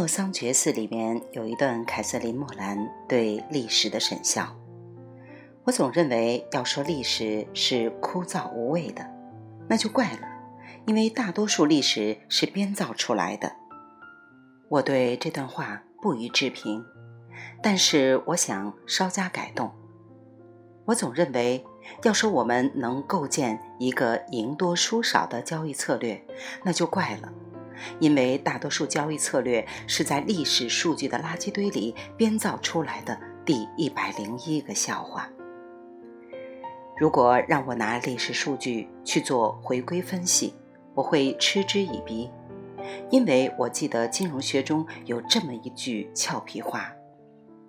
洛桑觉寺里面有一段凯瑟琳·莫兰对历史的审笑。我总认为要说历史是枯燥无味的，那就怪了，因为大多数历史是编造出来的。我对这段话不予置评，但是我想稍加改动。我总认为，要说我们能构建一个赢多输少的交易策略，那就怪了。因为大多数交易策略是在历史数据的垃圾堆里编造出来的第一百零一个笑话。如果让我拿历史数据去做回归分析，我会嗤之以鼻，因为我记得金融学中有这么一句俏皮话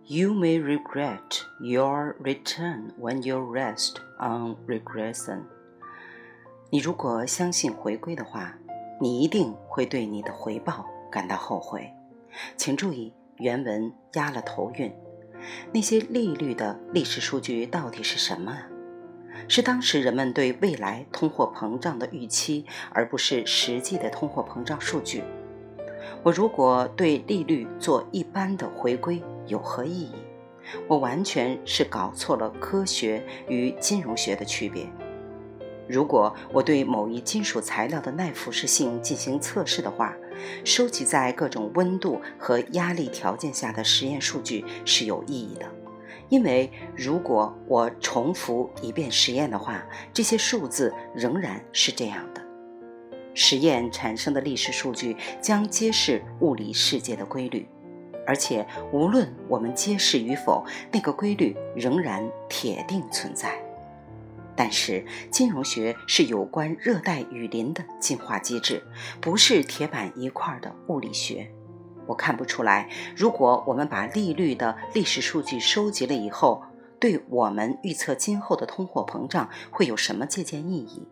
：“You may regret your return when you rest on regression。”你如果相信回归的话。你一定会对你的回报感到后悔，请注意原文压了头韵。那些利率的历史数据到底是什么？是当时人们对未来通货膨胀的预期，而不是实际的通货膨胀数据。我如果对利率做一般的回归，有何意义？我完全是搞错了科学与金融学的区别。如果我对某一金属材料的耐腐蚀性进行测试的话，收集在各种温度和压力条件下的实验数据是有意义的，因为如果我重复一遍实验的话，这些数字仍然是这样的。实验产生的历史数据将揭示物理世界的规律，而且无论我们揭示与否，那个规律仍然铁定存在。但是，金融学是有关热带雨林的进化机制，不是铁板一块的物理学。我看不出来，如果我们把利率的历史数据收集了以后，对我们预测今后的通货膨胀会有什么借鉴意义？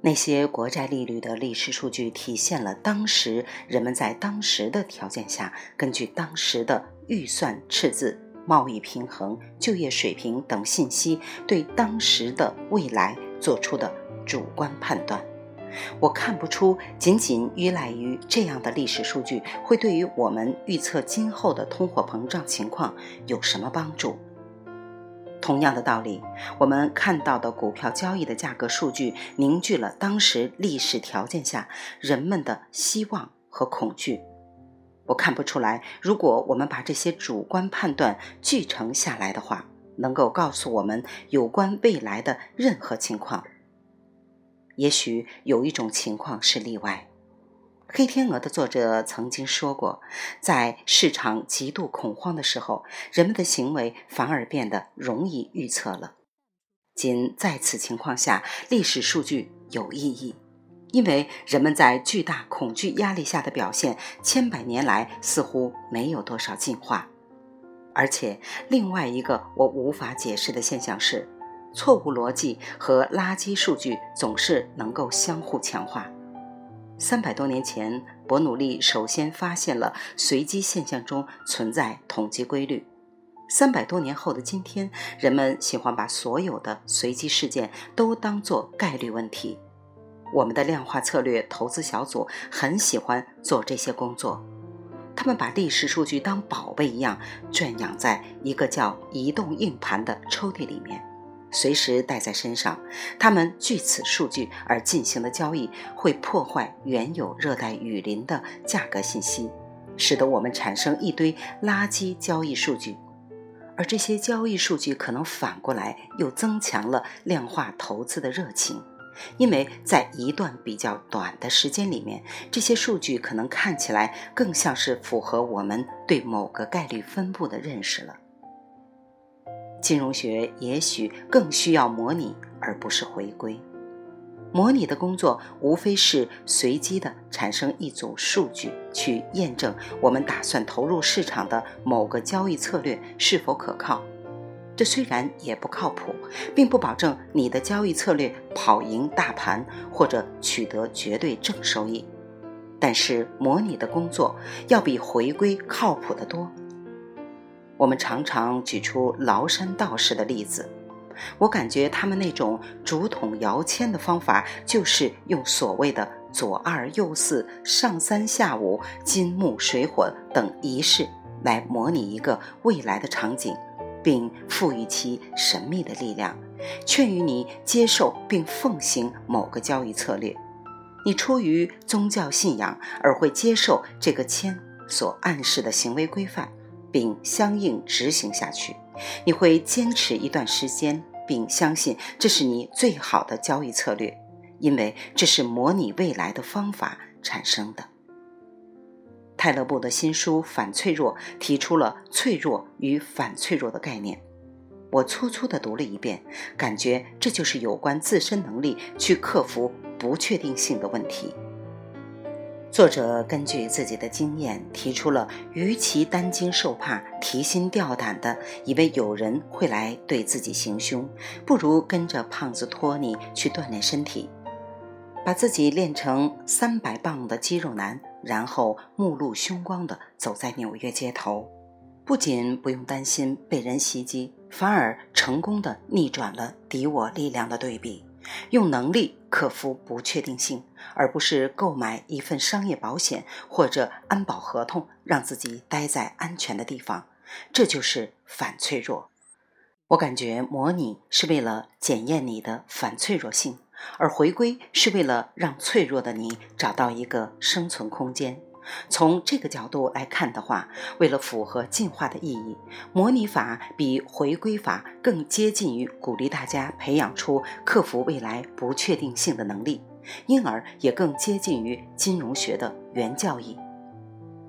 那些国债利率的历史数据体现了当时人们在当时的条件下，根据当时的预算赤字。贸易平衡、就业水平等信息对当时的未来做出的主观判断，我看不出仅仅依赖于这样的历史数据会对于我们预测今后的通货膨胀情况有什么帮助。同样的道理，我们看到的股票交易的价格数据凝聚了当时历史条件下人们的希望和恐惧。我看不出来，如果我们把这些主观判断聚成下来的话，能够告诉我们有关未来的任何情况。也许有一种情况是例外，《黑天鹅》的作者曾经说过，在市场极度恐慌的时候，人们的行为反而变得容易预测了。仅在此情况下，历史数据有意义。因为人们在巨大恐惧压力下的表现，千百年来似乎没有多少进化。而且，另外一个我无法解释的现象是，错误逻辑和垃圾数据总是能够相互强化。三百多年前，伯努利首先发现了随机现象中存在统计规律。三百多年后的今天，人们喜欢把所有的随机事件都当作概率问题。我们的量化策略投资小组很喜欢做这些工作，他们把历史数据当宝贝一样圈养在一个叫移动硬盘的抽屉里面，随时带在身上。他们据此数据而进行的交易会破坏原有热带雨林的价格信息，使得我们产生一堆垃圾交易数据，而这些交易数据可能反过来又增强了量化投资的热情。因为在一段比较短的时间里面，这些数据可能看起来更像是符合我们对某个概率分布的认识了。金融学也许更需要模拟，而不是回归。模拟的工作无非是随机的产生一组数据，去验证我们打算投入市场的某个交易策略是否可靠。这虽然也不靠谱，并不保证你的交易策略跑赢大盘或者取得绝对正收益，但是模拟的工作要比回归靠谱得多。我们常常举出崂山道士的例子，我感觉他们那种竹筒摇签的方法，就是用所谓的左二右四、上三下五、金木水火等仪式来模拟一个未来的场景，并赋予其神秘的力量，劝喻你接受并奉行某个交易策略。你出于宗教信仰而会接受这个签所暗示的行为规范，并相应执行下去。你会坚持一段时间，并相信这是你最好的交易策略，因为这是模拟未来的方法产生的。泰勒布的新书《反脆弱》提出了脆弱与反脆弱的概念。我粗粗地读了一遍，感觉这就是有关自身能力去克服不确定性的问题。作者根据自己的经验提出了：与其担惊受怕、提心吊胆的以为有人会来对自己行凶，不如跟着胖子托尼去锻炼身体，把自己练成三百磅的肌肉男，然后目露凶光地走在纽约街头。不仅不用担心被人袭击，反而成功的逆转了敌我力量的对比，用能力克服不确定性，而不是购买一份商业保险或者安保合同，让自己待在安全的地方。这就是反脆弱。我感觉模拟是为了检验你的反脆弱性，而回归是为了让脆弱的你找到一个生存空间。从这个角度来看的话，为了符合进化的意义，模拟法比回归法更接近于鼓励大家培养出克服未来不确定性的能力，因而也更接近于金融学的原教义。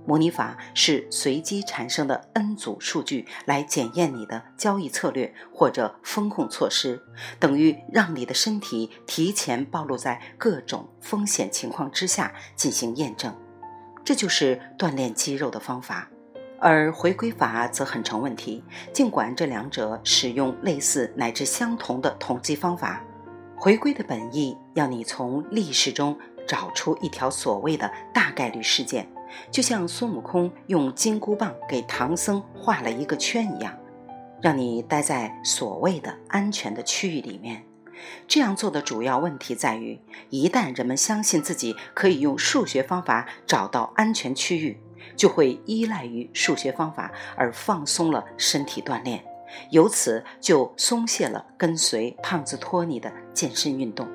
模拟法是随机产生的 n 组数据来检验你的交易策略或者风控措施，等于让你的身体提前暴露在各种风险情况之下进行验证。这就是锻炼肌肉的方法，而回归法则很成问题。尽管这两者使用类似乃至相同的统计方法，回归的本意要你从历史中找出一条所谓的大概率事件，就像孙悟空用金箍棒给唐僧画了一个圈一样，让你待在所谓的安全的区域里面。这样做的主要问题在于，一旦人们相信自己可以用数学方法找到安全区域，就会依赖于数学方法而放松了身体锻炼，由此就松懈了跟随胖子托尼的健身运动。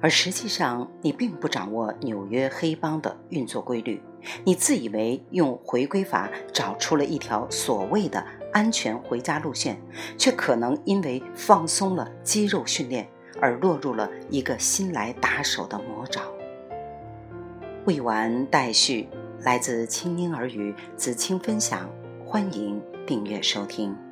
而实际上，你并不掌握纽约黑帮的运作规律，你自以为用回归法找出了一条所谓的。安全回家路线，却可能因为放松了肌肉训练而落入了一个新来打手的魔爪。未完待续，来自清音儿语子清分享，欢迎订阅收听。